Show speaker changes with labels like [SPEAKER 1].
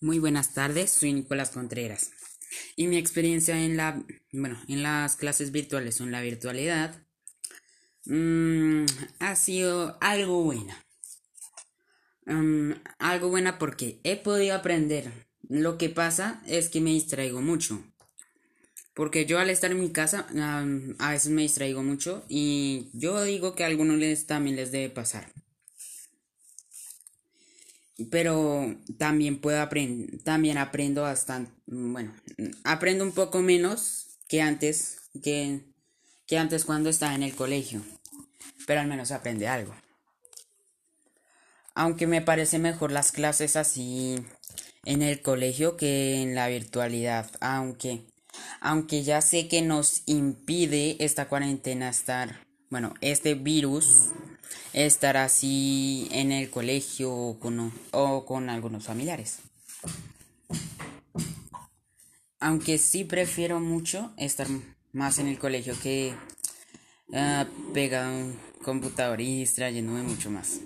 [SPEAKER 1] Muy buenas tardes, soy Nicolás Contreras. Y mi experiencia en la, bueno, en las clases virtuales o en la virtualidad mm, ha sido algo buena. Mm, algo buena porque he podido aprender. Lo que pasa es que me distraigo mucho. Porque yo al estar en mi casa a veces me distraigo mucho y yo digo que a algunos les, también les debe pasar pero también puedo aprender, también aprendo bastante, bueno, aprendo un poco menos que antes, que, que antes cuando estaba en el colegio, pero al menos aprende algo. Aunque me parece mejor las clases así en el colegio que en la virtualidad, aunque, aunque ya sé que nos impide esta cuarentena estar, bueno, este virus estar así en el colegio o con, o con algunos familiares. Aunque sí prefiero mucho estar más en el colegio que uh, pegado a un computador y distrayéndome mucho más.